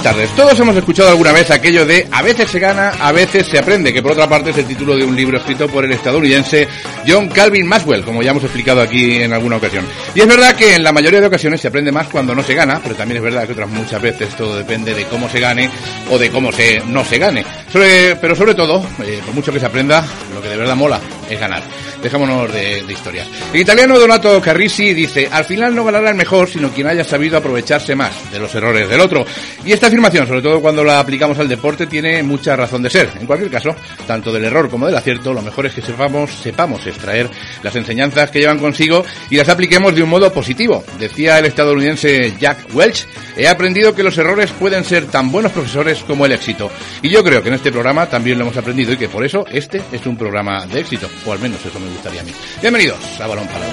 buenas tardes. Todos hemos escuchado alguna vez aquello de a veces se gana, a veces se aprende, que por otra parte es el título de un libro escrito por el estadounidense John Calvin Maxwell, como ya hemos explicado aquí en alguna ocasión. Y es verdad que en la mayoría de ocasiones se aprende más cuando no se gana, pero también es verdad que otras muchas veces todo depende de cómo se gane o de cómo se no se gane. pero sobre todo, eh, por mucho que se aprenda, lo que de verdad mola es ganar. Dejémonos de, de historias. El italiano Donato Carrisi dice, al final no ganará el mejor, sino quien haya sabido aprovecharse más de los errores del otro. Y esta afirmación, sobre todo cuando la aplicamos al deporte, tiene mucha razón de ser. En cualquier caso, tanto del error como del acierto, lo mejor es que sepamos, sepamos extraer las enseñanzas que llevan consigo y las apliquemos de un modo positivo. Decía el estadounidense Jack Welch, he aprendido que los errores pueden ser tan buenos profesores como el éxito. Y yo creo que en este programa también lo hemos aprendido y que por eso este es un programa de éxito, o al menos eso me gustaría a mí. Bienvenidos a Balón Parado.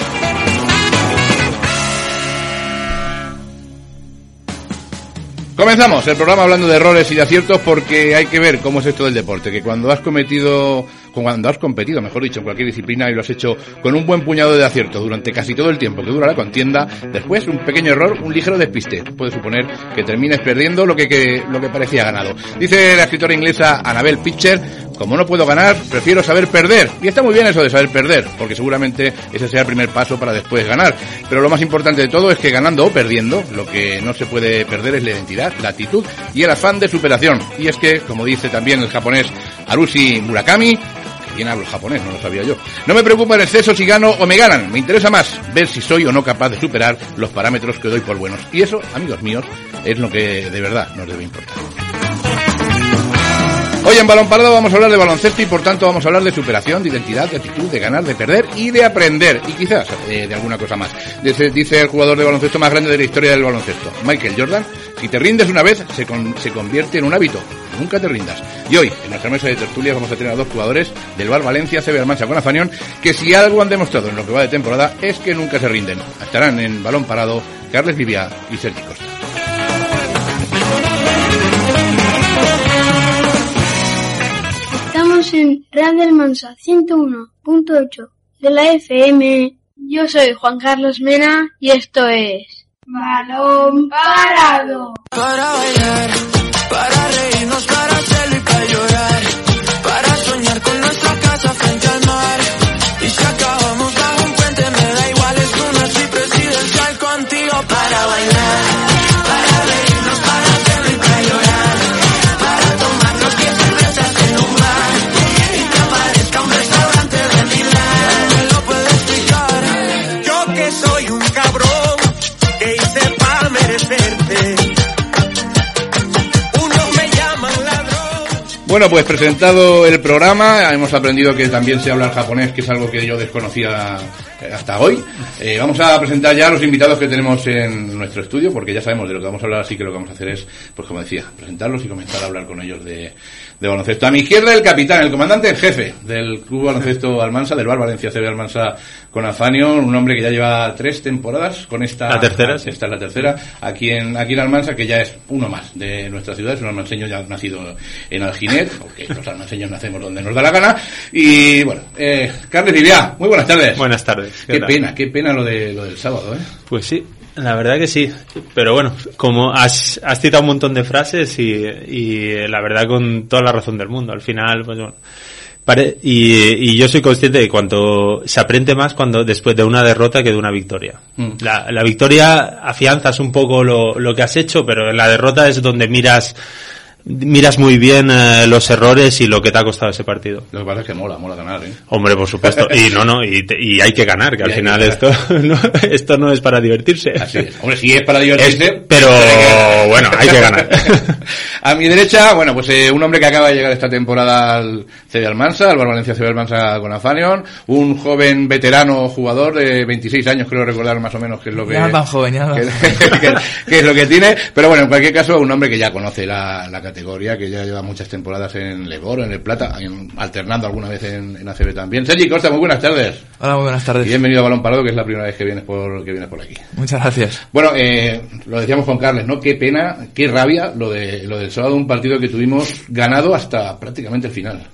Comenzamos el programa hablando de errores y de aciertos porque hay que ver cómo es esto del deporte, que cuando has cometido cuando has competido, mejor dicho, en cualquier disciplina y lo has hecho con un buen puñado de aciertos durante casi todo el tiempo que dura la contienda, después un pequeño error, un ligero despiste, puede suponer que termines perdiendo lo que, lo que parecía ganado. Dice la escritora inglesa Annabel Pitcher, como no puedo ganar, prefiero saber perder. Y está muy bien eso de saber perder, porque seguramente ese sea el primer paso para después ganar. Pero lo más importante de todo es que ganando o perdiendo, lo que no se puede perder es la identidad, la actitud y el afán de superación. Y es que, como dice también el japonés Harushi Murakami, hablo japonés, no lo sabía yo. No me preocupa el exceso si gano o me ganan. Me interesa más ver si soy o no capaz de superar los parámetros que doy por buenos. Y eso, amigos míos, es lo que de verdad nos debe importar. Hoy en Balón Parado vamos a hablar de baloncesto y por tanto vamos a hablar de superación, de identidad, de actitud, de ganar, de perder y de aprender. Y quizás eh, de alguna cosa más. Dice, dice, el jugador de baloncesto más grande de la historia del baloncesto, Michael Jordan. Si te rindes una vez, se, se convierte en un hábito. Nunca te rindas. Y hoy, en nuestra mesa de tertulia, vamos a tener a dos jugadores del Bar Valencia, Sebe Almansa con Afanión, que si algo han demostrado en lo que va de temporada es que nunca se rinden. Estarán en balón parado Carles Vivia y Sergi Costa. en Radio Mansa 101.8 de la FM. Yo soy Juan Carlos Mena y esto es Balón Parado. Para bailar, Bueno, pues presentado el programa, hemos aprendido que también se habla japonés, que es algo que yo desconocía eh, hasta hoy. Eh, vamos a presentar ya a los invitados que tenemos en nuestro estudio, porque ya sabemos de lo que vamos a hablar, así que lo que vamos a hacer es, pues como decía, presentarlos y comenzar a hablar con ellos de, de baloncesto. A mi izquierda el capitán, el comandante en jefe del Club Baloncesto Almansa, del Bar Valencia CB Almansa con Afanio, un hombre que ya lleva tres temporadas con esta... La tercera, Esta es la tercera, aquí en, aquí en Almansa, que ya es uno más de nuestra ciudad, es un almanseño ya nacido en Alginet, porque los almanseños nacemos donde nos da la gana. Y bueno, eh, Carles Livia, muy buenas tardes. Buenas tardes. Qué, pena, qué pena lo, de, lo del sábado, ¿eh? Pues sí, La verdad que sí, pero bueno, como has, has citado un montón de frases y, y la verdad con toda la razón del mundo, al final, pues bueno, pare- y, y yo soy consciente de cuanto se aprende más cuando después de una derrota que de una victoria. Mm. La, la victoria afianzas un poco lo, lo que has hecho, pero en la derrota es donde miras miras muy bien eh, los errores y lo que te ha costado ese partido. Lo que pasa es que mola, mola ganar, ¿eh? Hombre, por supuesto. Y no, no, y, te- y hay que ganar, que Y al que final ganar. esto no, esto no es para divertirse. Así es. Hombre, si es para Es- divertirse. pero bueno, hay que ganar. A mi derecha, bueno, pues eh, un hombre que acaba de llegar esta temporada al CD Almansa, al Bar Valencia CD Almansa con Afanion, un joven veterano jugador de 26 años, creo recordar más o menos que es lo que... Ya tan joven, ya que, que- que es lo que tiene, pero bueno, en cualquier caso, un hombre que ya conoce la, la categoría, que ya lleva muchas temporadas en Leboro, en el Plata, en- alternando alguna vez en, en ACB también. Sergi Costa, muy buenas tardes. Hola, muy buenas Y tardes. bienvenido a Balón Parado, que es la primera vez que vienes por, que vienes por aquí. Muchas gracias. Bueno, eh, lo decíamos con Carles, ¿no? Qué pena, qué rabia lo de lo del sábado, un partido que tuvimos ganado hasta prácticamente el final.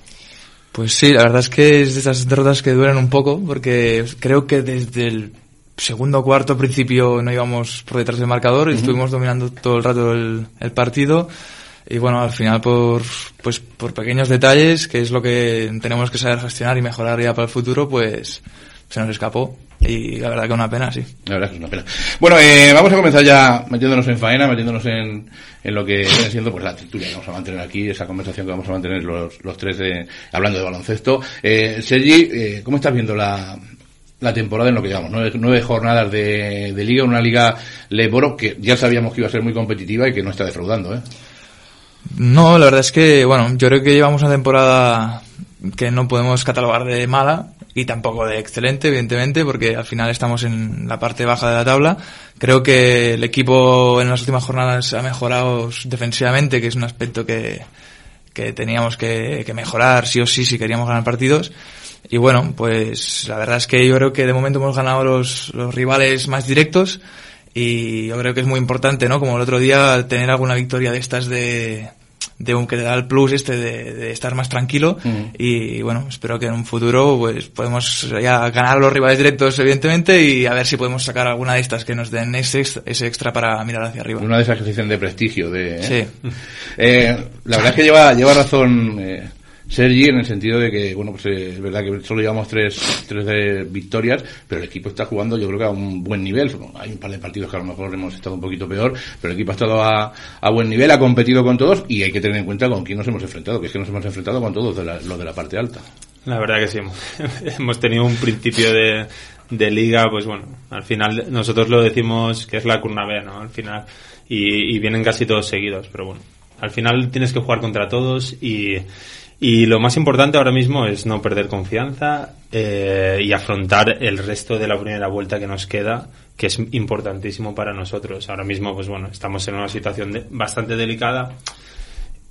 Pues sí, la verdad es que es de esas derrotas que duelen un poco, porque creo que desde el segundo cuarto principio no íbamos por detrás del marcador y estuvimos dominando todo el rato el, el partido. Y bueno, al final por, pues por pequeños detalles, que es lo que tenemos que saber gestionar y mejorar ya para el futuro, pues se nos escapó. Y la verdad que una pena, sí. La verdad que es una pena. Bueno, eh, vamos a comenzar ya metiéndonos en faena, metiéndonos en, en lo que viene siendo pues la tertulia que vamos a mantener aquí, esa conversación que vamos a mantener los, los tres de, hablando de baloncesto. Eh, Sergi, eh, ¿cómo estás viendo la, la temporada en lo que llevamos? Nueve, nueve jornadas de, de liga, una liga Leboro que ya sabíamos que iba a ser muy competitiva y que no está defraudando, ¿eh? No, la verdad es que, bueno, yo creo que llevamos una temporada que no podemos catalogar de mala y tampoco de excelente, evidentemente, porque al final estamos en la parte baja de la tabla. Creo que el equipo en las últimas jornadas ha mejorado defensivamente, que es un aspecto que, que teníamos que, que mejorar sí o sí si queríamos ganar partidos. Y bueno, pues la verdad es que yo creo que de momento hemos ganado los, los rivales más directos y yo creo que es muy importante, ¿no? Como el otro día, tener alguna victoria de estas de, de un que te da el plus este de, de estar más tranquilo y bueno, espero que en un futuro pues podemos ya ganar a los rivales directos evidentemente y a ver si podemos sacar alguna de estas que nos den ese, ese extra para mirar hacia arriba. Una de esas que se dicen de prestigio, de... ¿eh? Sí. Eh, la verdad es que lleva, lleva razón eh, Sergi en el sentido de que, bueno, pues eh, es verdad que solo llevamos tres, tres de victorias, pero el equipo está jugando yo creo que a un buen nivel. Hay un par de partidos que a lo mejor hemos estado un poquito peor, pero el equipo ha estado a, a buen nivel, ha competido con todos y hay que tener en cuenta con quién nos hemos enfrentado, que es que nos hemos enfrentado con todos de la- los de la parte alta. La verdad que sí. Hemos tenido un principio de, de liga, pues bueno, al final nosotros lo decimos que es la Curnavea, ¿no? Al final. Y, y vienen casi todos seguidos, pero bueno. Al final tienes que jugar contra todos y, y lo más importante ahora mismo es no perder confianza eh, y afrontar el resto de la primera vuelta que nos queda, que es importantísimo para nosotros. Ahora mismo, pues bueno, estamos en una situación de- bastante delicada.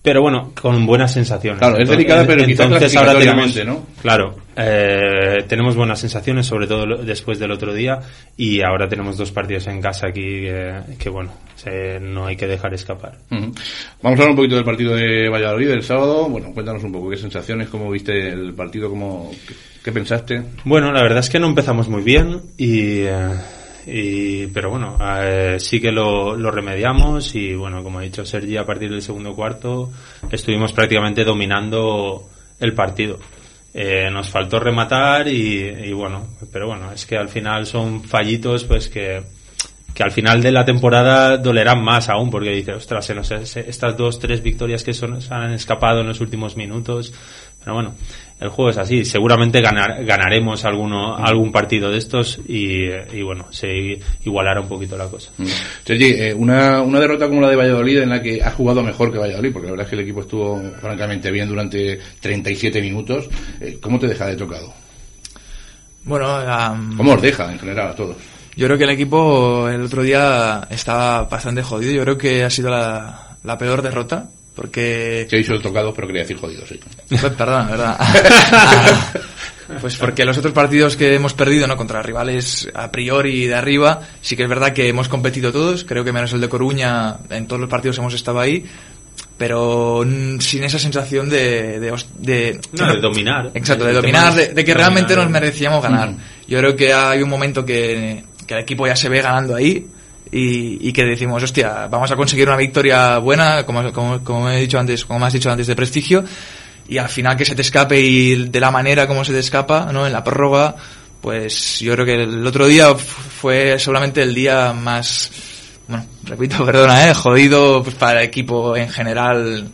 Pero bueno, con buenas sensaciones. Claro, es delicada, pero entonces ahora tenemos, ¿no? Claro, eh, tenemos buenas sensaciones, sobre todo después del otro día, y ahora tenemos dos partidos en casa aquí que, que, bueno, se- no hay que dejar escapar. Vamos a hablar un poquito del partido de Valladolid del sábado. Bueno, cuéntanos un poco qué sensaciones, cómo viste el partido, cómo, qué, qué pensaste. Bueno, la verdad es que no empezamos muy bien y, eh, y pero bueno, eh, sí que lo, lo remediamos y bueno, como ha dicho Sergi, a partir del segundo cuarto estuvimos prácticamente dominando el partido. Eh, nos faltó rematar y, y bueno, pero bueno, es que al final son fallitos pues que, que al final de la temporada dolerán más aún porque dice, ostras, se nos, se- estas dos, tres victorias que son, se han escapado en los últimos minutos. Pero bueno, el juego es así. Seguramente ganar, ganaremos alguno, algún partido de estos y, y bueno, se igualará un poquito la cosa. Sergi, eh, una, una derrota como la de Valladolid en la que has jugado mejor que Valladolid, porque la verdad es que el equipo estuvo francamente bien durante 37 minutos, eh, ¿cómo te deja de tocado? Bueno, am, ¿Cómo os deja en general a todos? Yo creo que el equipo el otro día estaba bastante jodido. Yo creo que ha sido la, la peor derrota. Porque... Que he dicho tocado, pero quería decir jodido, sí. Pues, Perdona, ¿verdad? pues porque los otros partidos que hemos perdido, ¿no? Contra rivales a priori de arriba, sí que es verdad que hemos competido todos. Creo que menos el de Coruña, en todos los partidos hemos estado ahí. Pero sin esa sensación de... de, de- No, de dominar. Exacto, de dominar, de, que realmente dominar. nos merecíamos ganar. Mm. Yo creo que hay un momento que, que el equipo ya se ve ganando ahí y, y que decimos, hostia, vamos a conseguir una victoria buena, como, como, como he dicho antes, como me has dicho antes, de prestigio, y al final que se te escape y de la manera como se te escapa, ¿no? En la prórroga, pues yo creo que el otro día fue solamente el día más, bueno, repito, perdona, eh, jodido pues, para el equipo en general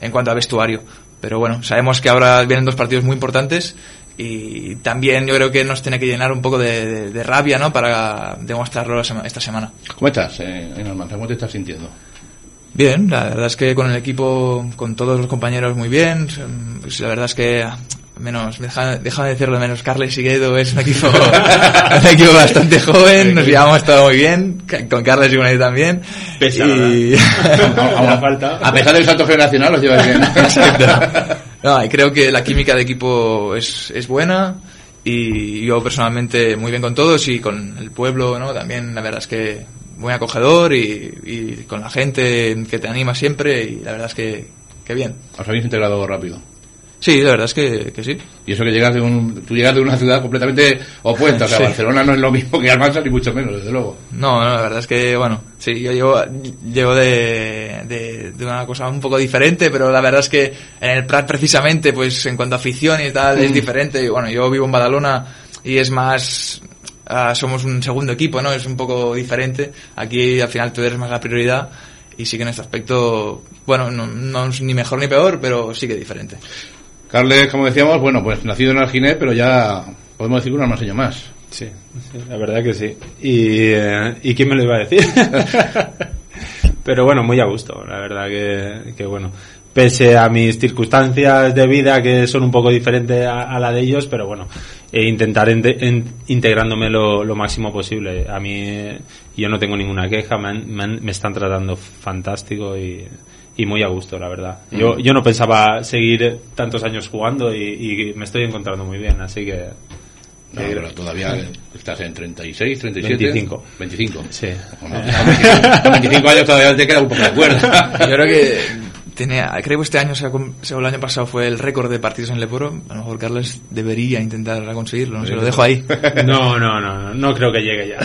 en cuanto a vestuario. Pero bueno, sabemos que ahora vienen dos partidos muy importantes y también yo creo que nos tiene que llenar un poco de, de, de rabia, ¿no? Para demostrarlo esta semana. ¿Cómo estás, eh, en Almanza? ¿Cómo te estás sintiendo? Bien, la verdad es que con el equipo, con todos los compañeros muy bien. Pues la verdad es que menos, deja, déjame decirlo menos, Carles Siguedo es un equipo, un equipo bastante joven, nos llevamos todo muy bien, con Carles y con él también. Pesa, y... La falta. A pesar del salto generacional, os lleváis bien. Exacto. Y creo que la química de equipo es, es buena y yo personalmente muy bien con todos y con el pueblo, ¿no? También la verdad es que muy acogedor y, y con la gente que te anima siempre y la verdad es que, que bien. Os habéis integrado rápido. Sí, la verdad es que, que sí. Y eso que llegas de un, tú llegas de una ciudad completamente opuesta. O sea, Sí. Barcelona no es lo mismo que Almansa, ni mucho menos, desde luego. No, no, la verdad es que, bueno, sí, yo llevo, llevo de, de, de una cosa un poco diferente, pero la verdad es que en el Prat precisamente, pues en cuanto a afición y tal, es diferente. Y bueno, yo vivo en Badalona y es más, ah, somos un segundo equipo, ¿no? Es un poco diferente. Aquí al final tú eres más la prioridad y sí que en este aspecto, bueno, no, no es ni mejor ni peor, pero sí que diferente. Carles, como decíamos, bueno, pues nacido en Alginet, pero ya podemos decir que un almaseño más. Sí, la verdad que sí. Y, eh, ¿y quién me lo iba a decir? Pero bueno, muy a gusto, la verdad que, que bueno. Pese a mis circunstancias de vida que son un poco diferentes a, la de ellos, pero bueno, e intentar en- integrándome lo, lo máximo posible. A mí, yo no tengo ninguna queja, me, han- me han- me están tratando fantástico y, y muy a gusto, la verdad. Yo, yo no pensaba seguir tantos años jugando y, y me estoy encontrando muy bien, así que No, pero todavía estás en 36, 37. 25. 25. sí. Bueno, con 25 con 25 años todavía te queda un poco de cuerda. Yo creo que tenía, creo que este año, o sea, el año pasado fue el récord de partidos en Leporo. A lo mejor Carles debería intentar conseguirlo, no se lo dejo ahí. No, no, no, no, no creo que llegue ya.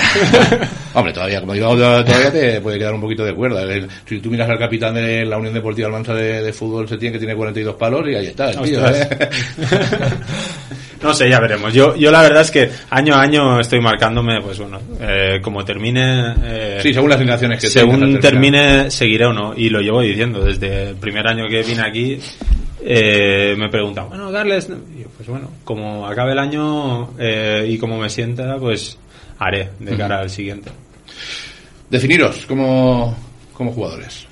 Hombre, todavía, como digo, todavía te puede quedar un poquito de cuerda. El- Si tú miras al capitán de la Unión Deportiva Almansa de, de fútbol, se tiene que tiene 42 palos y ahí está, el tío. ¿eh? No sé, ya veremos. Yo, yo la verdad es que año a año estoy marcándome, pues bueno, eh, como termine, eh, Sí, según las indicaciones que según termine, seguiré o no. Y lo llevo diciendo desde el primer año que vine aquí. Eh, me preguntan, bueno, Carles, yo, pues bueno, como acabe el año eh, y como me sienta, pues haré de cara al siguiente. Definiros como, como jugadores.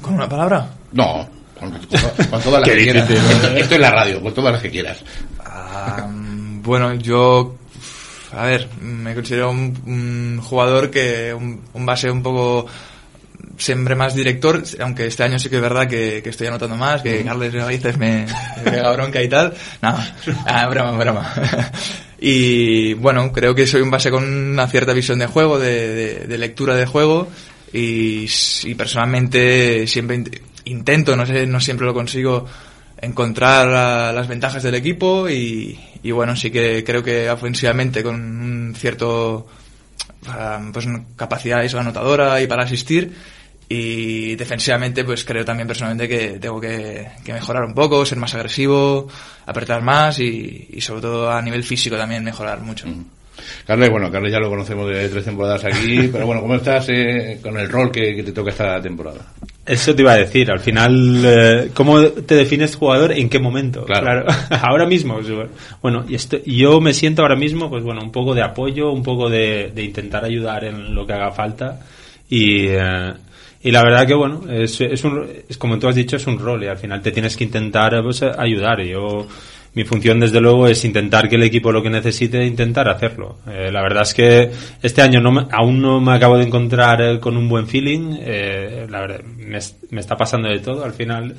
¿Con una palabra? No, con, con- con todas las que quieras. Esto, esto es la radio, con todas las que quieras. Bueno, yo, a ver, me considero un, un jugador que, un, un base un poco siempre más director, aunque este año sí que es verdad que, que estoy anotando más, que Carles Galices me, me pega bronca y tal. No, ah, broma, broma. Y bueno, creo que soy un base con una cierta visión de juego, de, de- de lectura de juego y, personalmente siempre intento, no sé, no siempre lo consigo, encontrar las ventajas del equipo y, y bueno, sí que creo que ofensivamente con un cierto pues capacidad anotadora y para asistir y defensivamente pues creo también personalmente que tengo que, que mejorar un poco, ser más agresivo, apretar más y, y sobre todo a nivel físico también mejorar mucho. Carles, bueno, Carles ya lo conocemos de tres temporadas aquí, pero bueno, ¿cómo estás eh, con el rol que, que te toca esta temporada? Eso te iba a decir, al final, eh, ¿cómo te defines jugador? ¿En qué momento? Claro. ahora mismo. Bueno, y esto- yo me siento ahora mismo, pues bueno, un poco de apoyo, un poco de, de intentar ayudar en lo que haga falta. Y, eh, y la verdad que, bueno, es, es, un, es como tú has dicho, es un rol y al final te tienes que intentar pues, ayudar. Yo, mi función desde luego es intentar que el equipo lo que necesite, intentar hacerlo. Eh, la verdad es que este año no me- aún no me acabo de encontrar eh, con un buen feeling. Eh, la verdad, me, es- me está pasando de todo al final.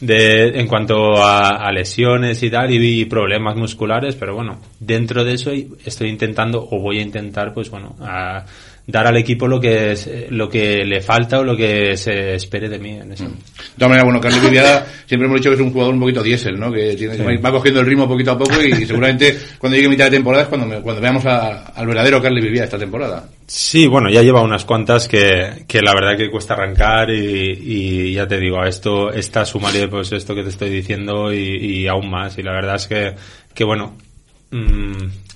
De, en cuanto a, a lesiones y tal y, y problemas musculares pero bueno dentro de eso estoy intentando o voy a intentar pues bueno a dar al equipo lo que es, eh, lo que le falta o lo que se espere de mí en eso. De todas maneras, bueno, Carlos Viviada siempre hemos dicho que es un jugador un poquito diésel, ¿no? Que tiene, va cogiendo el ritmo poquito a poco y, seguramente cuando llegue mitad de temporada es cuando, me- cuando veamos a- al verdadero Carlos Viviada esta temporada. Sí, bueno, ya lleva unas cuantas que, que la verdad que cuesta arrancar y, y ya te digo, a esto está sumario pues esto que te estoy diciendo y, y aún más. Y la verdad es que, que bueno, mm,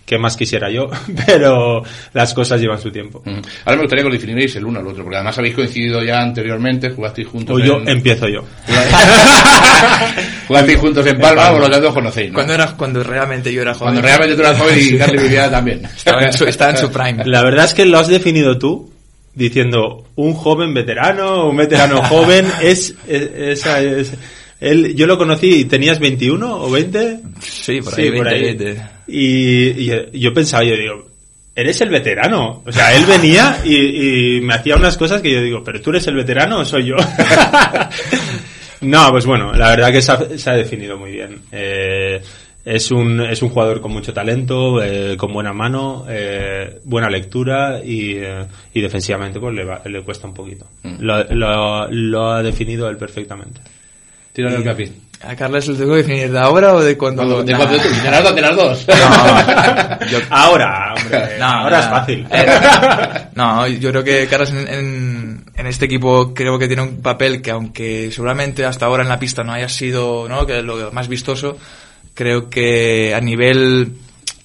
¿qué más quisiera yo? Pero las cosas llevan su tiempo. Mm. Ahora me gustaría que lo definierais el uno al otro, porque además habéis coincidido ya anteriormente, jugasteis juntos O yo en... empiezo yo. jugasteis juntos en Palma, por lo tanto os conocéis, ¿no? Cuando, era, cuando realmente yo era joven. Cuando realmente tú eras joven y Carlos Viviada también. Estaba en su, estaba en su prime. La verdad es que lo has definido tú diciendo un joven veterano, un veterano joven, es, es- esa es, él, yo lo conocí, ¿tenías 21 o 20? Sí, por ahí, 20, 20. Y, y yo pensaba, yo digo, eres el veterano. O sea, él venía y, y me hacía unas cosas que yo digo, pero tú eres el veterano o soy yo. no, pues bueno, la verdad que se ha, se ha definido muy bien. Eh, es un, es un jugador con mucho talento, eh, con buena mano, eh, buena lectura y, eh, y defensivamente pues le, va- le cuesta un poquito. Lo, lo, lo ha definido él perfectamente. Tírale el capi. ¿A Carles lo tengo que definir de ahora o de cuando.? Cuando- de Nah. cuando tú, de las dos, de las dos. No, yo- Ahora, hombre, No, ahora no. es fácil. Eh, no, yo creo que Carlos en, en- en este equipo creo que tiene un papel que aunque seguramente hasta ahora en la pista no haya sido ¿no? que lo más vistoso, creo que a nivel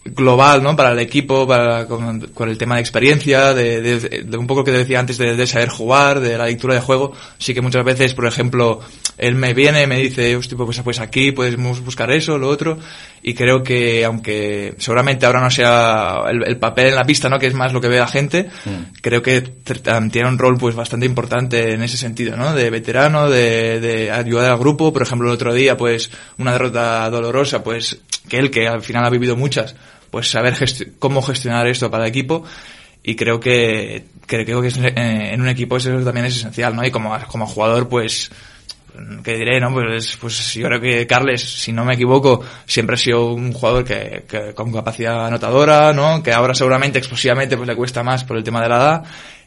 global, ¿no? Para el equipo, para, con, el tema de experiencia, de, de- de un poco lo que te decía antes de, de saber jugar, de la lectura de juego, sí que muchas veces, por ejemplo, él me viene me dice, hostia, pues, pues aquí podemos buscar eso, lo otro, y creo que aunque seguramente ahora no sea el, el papel en la pista, ¿no? Que es más lo que ve la gente, creo que tiene un rol pues bastante importante en ese sentido, ¿no? De veterano, de, de ayudar al grupo, por ejemplo, el otro día, pues, una derrota dolorosa, pues, que él, que al final ha vivido muchas, pues saber cómo gestionar esto para el equipo y creo que, que creo que es, eh, en un equipo eso también es esencial, ¿no? Y como, como jugador, pues, que diré, ¿no? Pues, pues yo creo que Carles, si no me equivoco, siempre ha sido un jugador que, que con capacidad anotadora, ¿no? Que ahora seguramente explosivamente pues le cuesta más por el tema de la edad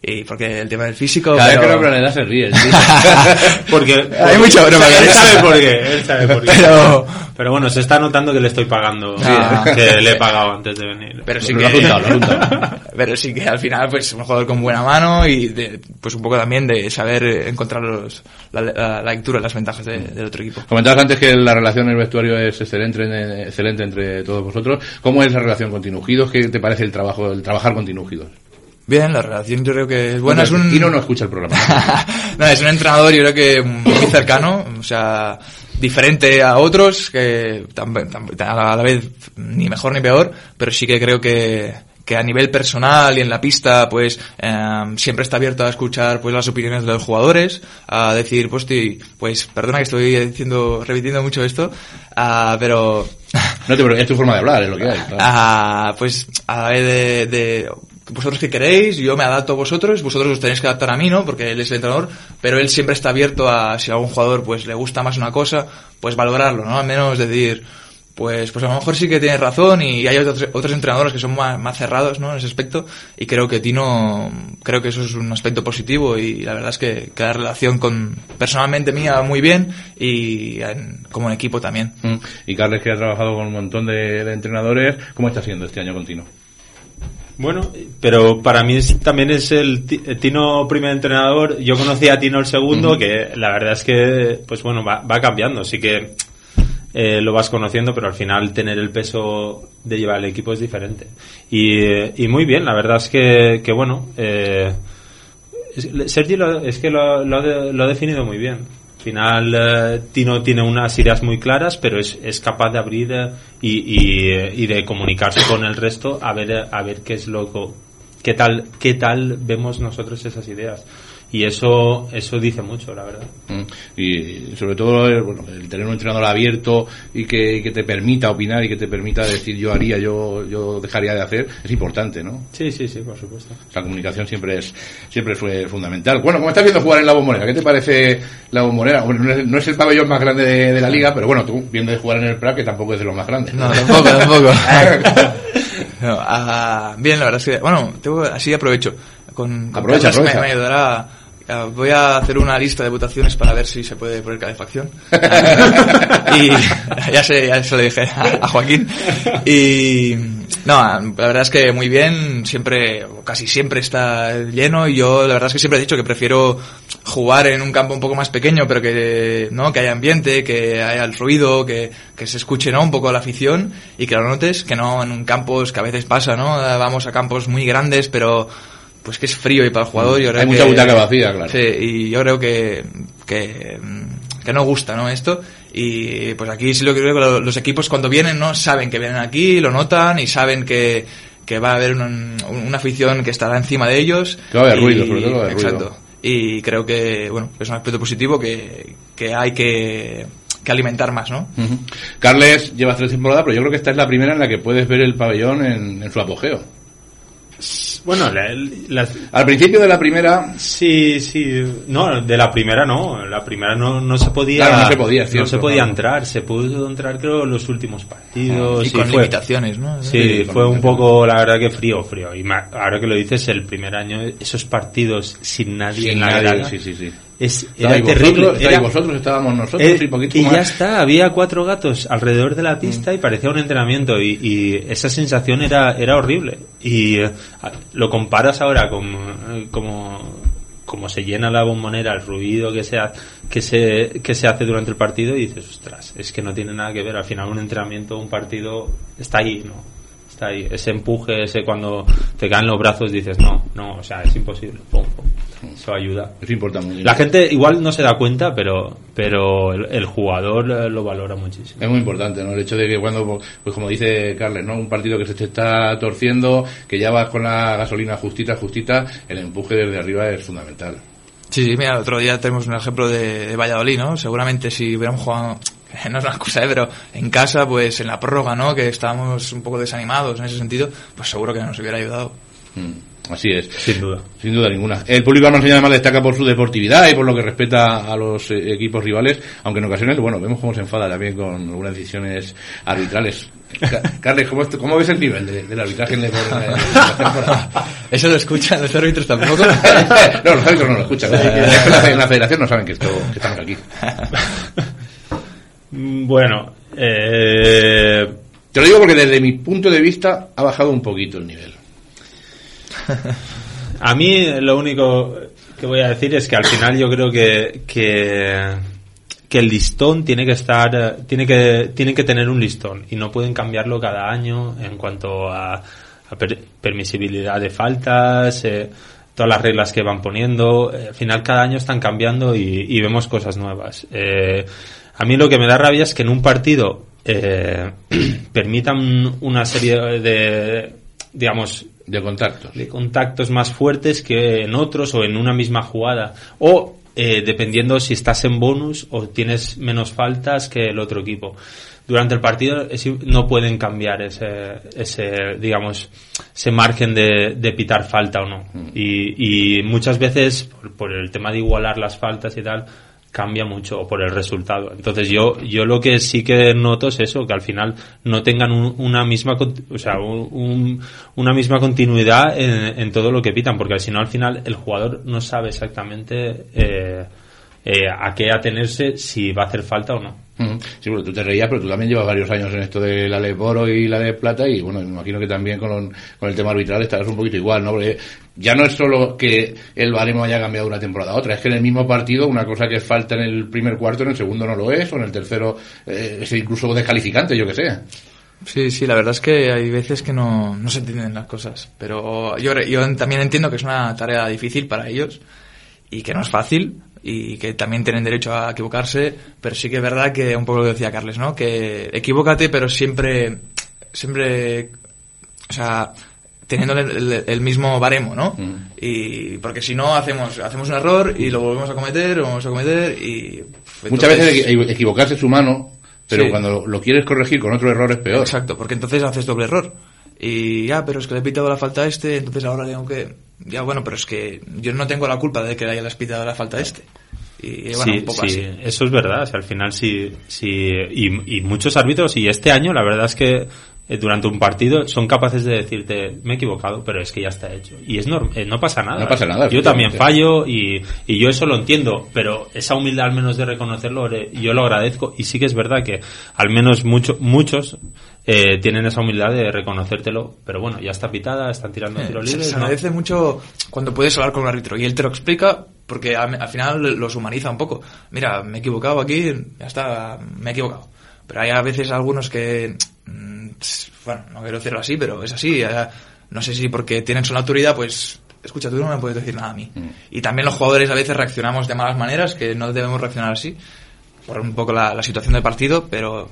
y porque el tema del físico. Cada vez pero- que edad se ríe. sí. Porque Hay mucha broma él sabe por qué, él sabe por qué. Pero- Pero bueno, se está notando que le estoy pagando, Ah. que le he pagado antes de venir. Pero sí que, lo pero sí que al final, pues, un jugador con buena mano y de, pues un poco también de saber eh, encontrar los, la, la- la lectura, las ventajas de- del otro equipo. Comentabas antes que la relación en el vestuario es excelente, entre- excelente entre todos vosotros. ¿Cómo es la relación con Tinugidos? ¿Qué te parece el trabajo, el trabajar con Tinugidos? Bien, la relación yo creo que es buena. Es un... Tino no escucha el programa. no, es un entrenador yo creo que muy cercano, o sea, diferente a otros, que a la vez ni mejor ni peor, pero sí que creo que, que a nivel personal y en la pista, pues em, siempre está abierto a escuchar pues las opiniones de los jugadores, a decir, pues, ti- pues perdona que estoy diciendo, repitiendo mucho esto, ah, pero No te preocupes, es tu forma de hablar, es lo que hay. claro. a, pues a la vez de, de vosotros que queréis, yo me adapto a vosotros, vosotros os tenéis que adaptar a mí, ¿no? Porque él es el entrenador, pero él siempre está abierto a si a algún jugador pues le gusta más una cosa, pues valorarlo, ¿no? Al menos decir, pues, pues a lo mejor sí que tienes razón y hay otros, otros entrenadores que son más, más cerrados, ¿no? En ese aspecto y creo que Tino, creo que eso es un aspecto positivo y la verdad es que, que la relación con, personalmente mía muy bien y en- como en equipo también. Mm. Y Carles, que ha trabajado con un montón de, de entrenadores, ¿cómo está siendo este año con Tino? Bueno, pero para mí es- también es el eh, Tino primer entrenador. Yo conocí a Tino el segundo, que la verdad es que, pues bueno, va, va cambiando. Sí que eh, lo vas conociendo, pero al final tener el peso de llevar el equipo es diferente. Y, eh, y muy bien, la verdad es que, que bueno, eh, Sergi lo- es que lo, lo lo ha definido muy bien. Al final, eh, Tino tiene unas ideas muy claras, pero es, es capaz de abrir eh, y, y, eh, y de comunicarse con el resto a ver, a ver qué es lo qué tal, qué tal vemos nosotros esas ideas. Y eso, eso dice mucho, la verdad. Mm. Y sobre todo, bueno, el tener un entrenador abierto y que, y que te permita opinar y que te permita decir yo haría, yo, yo dejaría de hacer, es importante, ¿no? Sí, sí, sí, por supuesto. La comunicación siempre es siempre fue fundamental. Bueno, como estás viendo jugar en la bombonera, ¿qué te parece la bombonera? Bueno, no es, no es el pabellón más grande de, de la liga, pero bueno, tú viendo de jugar en el Prat, que tampoco es de los más grandes. No, tampoco, tampoco. No, ah, bien, la verdad es que, bueno, tengo, así aprovecho. Con, con Aprovecha, me- me ayudará. Voy a hacer una lista de votaciones para ver si se puede poner calefacción. y ya sé, ya se lo dije a, a Joaquín. Y no, la verdad es que muy bien, siempre, o casi siempre está lleno y yo la verdad es que siempre he dicho que prefiero jugar en un campo un poco más pequeño, pero que, ¿no? que haya ambiente, que haya el ruido, que, que se escuche, ¿no? Un poco la afición y que lo notes, que no en campos que a veces pasa, ¿no? Vamos a campos muy grandes, pero pues que es frío y para el jugador yo creo Hay que- mucha butaca vacía, claro. Sí, y yo creo que, que, que no gusta, ¿no? Esto. Y pues aquí sí lo que creo que los equipos cuando vienen, ¿no? Saben que vienen aquí, lo notan y saben que, que va a haber un- una afición que estará encima de ellos. Que va a haber ruido, sobre todo va a haber Exacto. ruido. Y creo que, bueno, es un aspecto positivo que, que hay que, que alimentar más, ¿no? Carles lleva tres temporadas, pero yo creo que esta es la primera en la que puedes ver el pabellón en, en su apogeo. Bueno, la- la- Al principio de la primera, sí, sí. No, de la primera no. La primera no, no se podía. Claro, no se podía, no se podía claro. entrar. Se pudo entrar, creo, los últimos partidos. y con fue- limitaciones, ¿no? Sí, fue un poco, la verdad que frío, frío. Y ma- ahora que lo dices, el primer año, esos partidos sin nadie sin en la nadie, grada, sí, sí, sí. Es, era terrible. vosotros, vosotros, estábamos nosotros eh, y poquito y más. ya está, había cuatro gatos alrededor de la pista Mm. y parecía un entrenamiento y, y esa sensación era, era horrible. Y eh, lo comparas ahora con eh, como, como se llena la bombonera, el ruido que se, ha- que, se, que se hace durante el partido y dices, ostras, es que no tiene nada que ver. Al final un entrenamiento, un partido está ahí, ¿no? Está ahí. Ese empuje, ese cuando te caen los brazos dices, no, no, o sea, es imposible. Pum, pum. Eso ayuda. Eso importa mucho. La gente igual no se da cuenta, pero, pero el, el jugador eh, lo valora muchísimo. Es muy importante, ¿no? El hecho de que cuando, pues como dice Carles, ¿no? Un partido que se te está torciendo, que ya vas con la gasolina justita, justita, el empuje desde arriba es fundamental. Sí, sí, mira, el otro día tenemos un ejemplo de, de Valladolid, ¿no? Seguramente si hubiéramos jugado, no es una cosa, ¿eh? pero en casa, pues en la prórroga, ¿no? Que estábamos un poco desanimados en ese sentido, pues seguro que nos hubiera ayudado. Mm, así es. Sin duda. Sin duda ninguna. El público no además destaca por su deportividad y por lo que respeta a los eh, equipos rivales, aunque en ocasiones, bueno, vemos cómo se enfada también con algunas decisiones arbitrales. Ca- Carles, ¿cómo, ves el nivel de- del arbitraje en, la temporada? Eso lo escuchan los árbitros tampoco. no, los árbitros no lo escuchan. En la, federación no saben que, esto, que estamos aquí. Bueno, eh, Te lo digo porque desde mi punto de vista ha bajado un poquito el nivel. A mí lo único que voy a decir es que al final yo creo que, que, el listón tiene que estar, tiene que, tiene que tener un listón y no pueden cambiarlo cada año en cuanto a, a per- permisibilidad de faltas, eh, todas las reglas que van poniendo. Al final cada año están cambiando y, y vemos cosas nuevas. Eh, a mí lo que me da rabia es que en un partido eh, permitan una serie de, digamos, De contactos. de contactos más fuertes que en otros o en una misma jugada. O eh, dependiendo si estás en bonus o tienes menos faltas que el otro equipo. Durante el partido no pueden cambiar ese, ese digamos, ese margen de, de pitar falta o no. Y, y muchas veces, por, por el tema de igualar las faltas y tal, cambia mucho por el resultado. Entonces yo yo lo que sí que noto es eso, que al final no tengan un- una misma o sea, un- un- una misma continuidad en, en todo lo que pitan, porque si no al final el jugador no sabe exactamente eh, eh, a qué atenerse si va a hacer falta o no. Sí, bueno, tú te reías, pero tú también llevas varios años en esto de la de oro y la de plata y bueno, me imagino que también con, con el tema arbitral estarás un poquito igual, ¿no? Porque ya no es solo que el baremo haya cambiado una temporada a otra, es que en el mismo partido una cosa que falta en el primer cuarto, en el segundo no lo es, o en el tercero eh, es incluso descalificante, yo que sé. Sí, sí, la verdad es que hay veces que no, no se entienden las cosas. Pero yo, yo también entiendo que es una tarea difícil para ellos y que no es fácil y que también tienen derecho a equivocarse, pero sí que es verdad que un poco lo decía Carles, ¿no? Que equivócate, pero siempre, siempre, o sea, teniendo el, el- el mismo baremo, ¿no? Mm. Y porque si no hacemos hacemos un error y lo volvemos a cometer, lo volvemos a cometer y Muchas veces equi- equivocarse es humano, pero Sí. cuando lo, lo quieres corregir con otro error es peor. Exacto, porque entonces haces doble error. Y ya, pero es que le he pitado la falta a este, entonces ahora tengo que... Ya, bueno, pero es que yo no tengo la culpa de que le hayas pitado la falta a este. Y bueno, sí, un poco sí, así. eso es verdad. o sea, al final sí, sí y, y muchos árbitros y este año la verdad es que eh, durante un partido son capaces de decirte me he equivocado pero es que ya está hecho y es norm- eh, no pasa nada No pasa nada, yo también fallo y, y yo eso lo entiendo pero esa humildad al menos de reconocerlo eh, yo lo agradezco y sí que es verdad que al menos mucho, muchos eh, tienen esa humildad de reconocértelo pero bueno ya está pitada están tirando tiros Se, libres se ¿no? agradece mucho cuando puedes hablar con un árbitro y él te lo explica porque al, al final los humaniza un poco. Mira, me he equivocado aquí, ya está, me he equivocado. Pero hay a veces algunos que, bueno, no quiero decirlo así, pero es así. No sé si porque tienen su autoridad, pues, escucha, tú no me puedes decir nada a mí. Y también los jugadores a veces reaccionamos de malas maneras, que no debemos reaccionar así, por un poco la, la situación del partido, pero,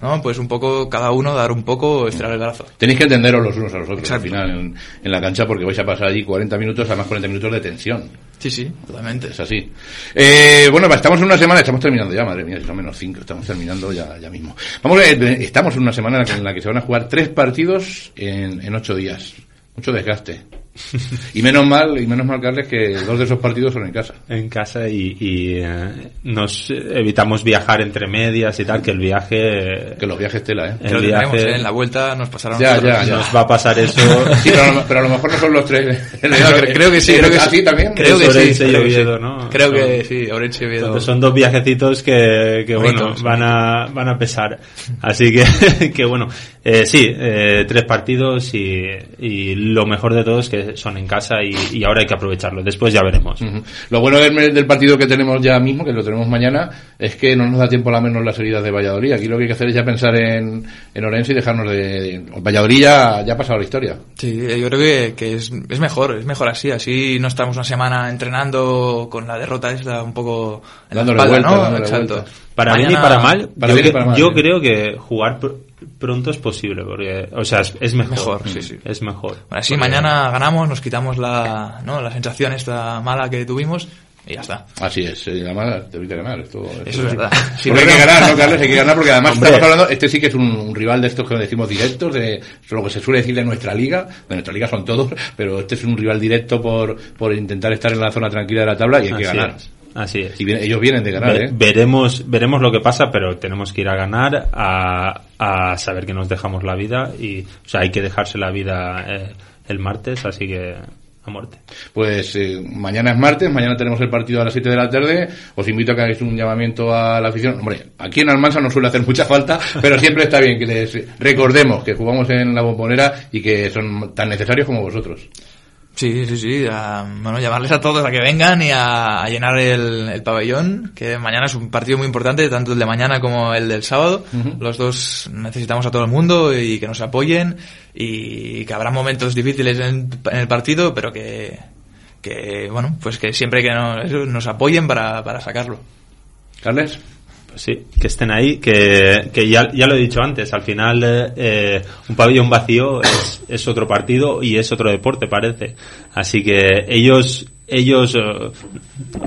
no, pues un poco, cada uno dar un poco, estirar el brazo. Tenéis que entenderos los unos a los otros Exacto. al final en, en la cancha porque vais a pasar allí 40 minutos, además 40 minutos de tensión. Sí, sí, totalmente. Es así. Eh, bueno, estamos en una semana, estamos terminando ya, madre mía, son menos 5, estamos terminando ya, ya mismo. Vamos a eh, estamos en una semana en la que, en la que se van a jugar tres partidos en, en ocho días. Mucho desgaste. Y menos mal, y menos mal, Carles, que dos de esos partidos son en casa. en casa y, y, eh, nos evitamos viajar entre medias y tal que el viaje Que los viajes tela, ¿eh? El Que lo tendremos, viaje- ¿eh? En la vuelta nos pasarán Ya, ya, ya. nos va a pasar eso Sí, pero a, lo, pero a lo mejor no son los tres. No, cre- creo que sí, creo que ¿Ah, sí. también? Creo que sí. Orense y creo que sí. Oviedo, ¿no? Creo que Son- sí, Orense y Oviedo. Entonces son dos viajecitos que, que bueno, Bonitos. van a, van a pesar. Así que, que bueno, eh, sí, eh, tres partidos y, y lo mejor de todo es que son en casa y, y ahora hay que aprovecharlo. Después ya veremos. Lo bueno del, del partido que tenemos ya mismo, que lo tenemos mañana, es que no nos da tiempo a la menos las heridas de Valladolid. Aquí lo que hay que hacer es ya pensar en, en Orense y dejarnos de... de- Valladolid ya, ya ha pasado la historia. Sí, yo creo que, que es, es mejor, es mejor así. Así no estamos una semana entrenando con la derrota esta un poco en Dándole la espalda, vueltas, ¿no? dándole Exacto. Para bien y para mal, Para yo, bien y que- para mal, yo creo que jugar pronto es posible, porque, o sea, es, es mejor. Mejor, sí, sí. Es mejor. Bueno, así Porque- mañana ganamos, nos quitamos la, ¿no? la sensación esta mala que tuvimos y ya está. Así es, eh, además te que ganar. Esto, esto Eso es sí. verdad. Porque Sí, hay que ganar, ¿no, Carles? Hay que ganar porque además Hombre. estamos hablando, este sí que es un, un rival de estos que decimos directos, de lo que se suele decir de nuestra liga, de nuestra liga son todos, pero este es un rival directo por, por intentar estar en la zona tranquila de la tabla y hay que ganar. es. Así es. Y ellos vienen de ganar, Ve- ¿eh? veremos veremos lo que pasa pero tenemos que ir a ganar a, a saber que nos dejamos la vida y o sea hay que dejarse la vida eh, el martes así que a muerte Pues eh, mañana es martes, mañana tenemos el partido a las 7 de la tarde. Os invito a que hagáis un llamamiento a la afición. Hombre, aquí en Almansa no suele hacer mucha falta, pero siempre está bien que les recordemos que jugamos en la bombonera y que son tan necesarios como vosotros. Sí, sí, sí. a- bueno, llamarles a todos a que vengan y a, a llenar el, el pabellón, que mañana es un partido muy importante, tanto el de mañana como el del sábado. Los dos necesitamos a todo el mundo y que nos apoyen y que habrá momentos difíciles en, en el partido, pero que, que, bueno, pues que siempre que nos, nos apoyen para, para sacarlo. Carles. Sí que estén ahí que, que ya, ya lo he dicho antes al final eh, eh, un pabellón vacío es, es otro partido y es otro deporte parece. Así que ellos ellos eh,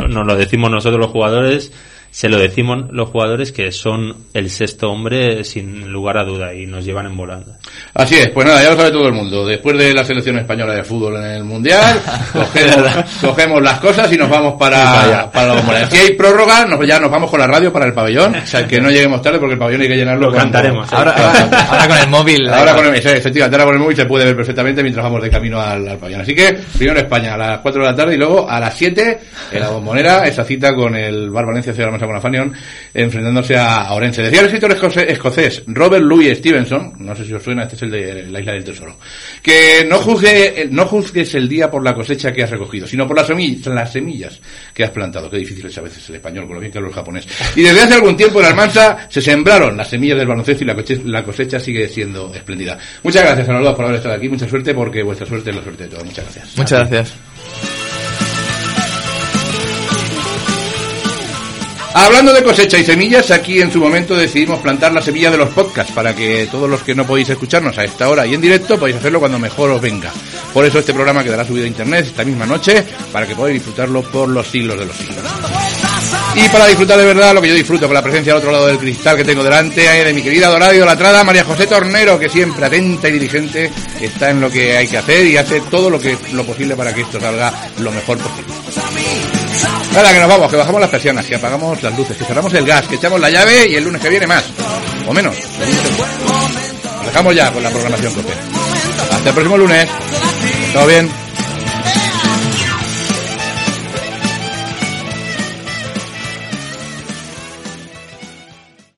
nos lo decimos nosotros los jugadores se lo decimos los jugadores que son el sexto hombre sin lugar a duda y nos llevan en volanda. Así es, pues nada, ya lo sabe todo el mundo. Después de la selección española de fútbol en el Mundial, cogemos, cogemos las cosas y nos vamos para, para la bombonera. Si hay prórroga, nos, ya nos vamos con la radio para el pabellón, que no lleguemos tarde porque el pabellón hay que llenarlo. Lo cuando- cantaremos, ¿eh? Ahora, ahora, ahora con el móvil. Ahora con el, sí, efectivamente, ahora con el móvil se puede ver perfectamente mientras vamos de camino al, al pabellón. Así que, primero España a las 4 de la tarde y luego a las 7 en la bombonera, esa cita con el Bar Valencia Ciudad la Mesa con Afanion, enfrentándose a Orense. Decía el escritor escocés Robert Louis Stevenson, no sé si os suena, este es el de la Isla del Tesoro, que no juzgue, no juzgues el día por la cosecha que has recogido, sino por las semillas, las semillas que has plantado. Qué difícil es a veces el español, con lo bien que hablo el japonés. Y desde hace algún tiempo en Almansa se sembraron las semillas del baloncesto y la cosecha, la cosecha sigue siendo espléndida. Muchas gracias a los dos por haber estado aquí, mucha suerte porque vuestra suerte es la suerte de todos. Muchas gracias. Muchas gracias. Hablando de cosecha y semillas, aquí en su momento decidimos plantar la semilla de los podcasts para que todos los que no podéis escucharnos a esta hora y en directo podáis hacerlo cuando mejor os venga. Por eso este programa quedará subido a internet esta misma noche para que podáis disfrutarlo por los siglos de los siglos. Y para disfrutar de verdad lo que yo disfruto con la presencia al otro lado del cristal que tengo delante de mi querida dorada y idolatrada María José Tornero, que siempre atenta y diligente está en lo que hay que hacer y hace todo lo que lo posible para que esto salga lo mejor posible. Nada, que nos vamos, que bajamos las persianas, que apagamos las luces, que cerramos el gas, que echamos la llave y el lunes que viene más. O menos. dejamos ya con la programación COPE. Hasta el próximo lunes. Todo bien.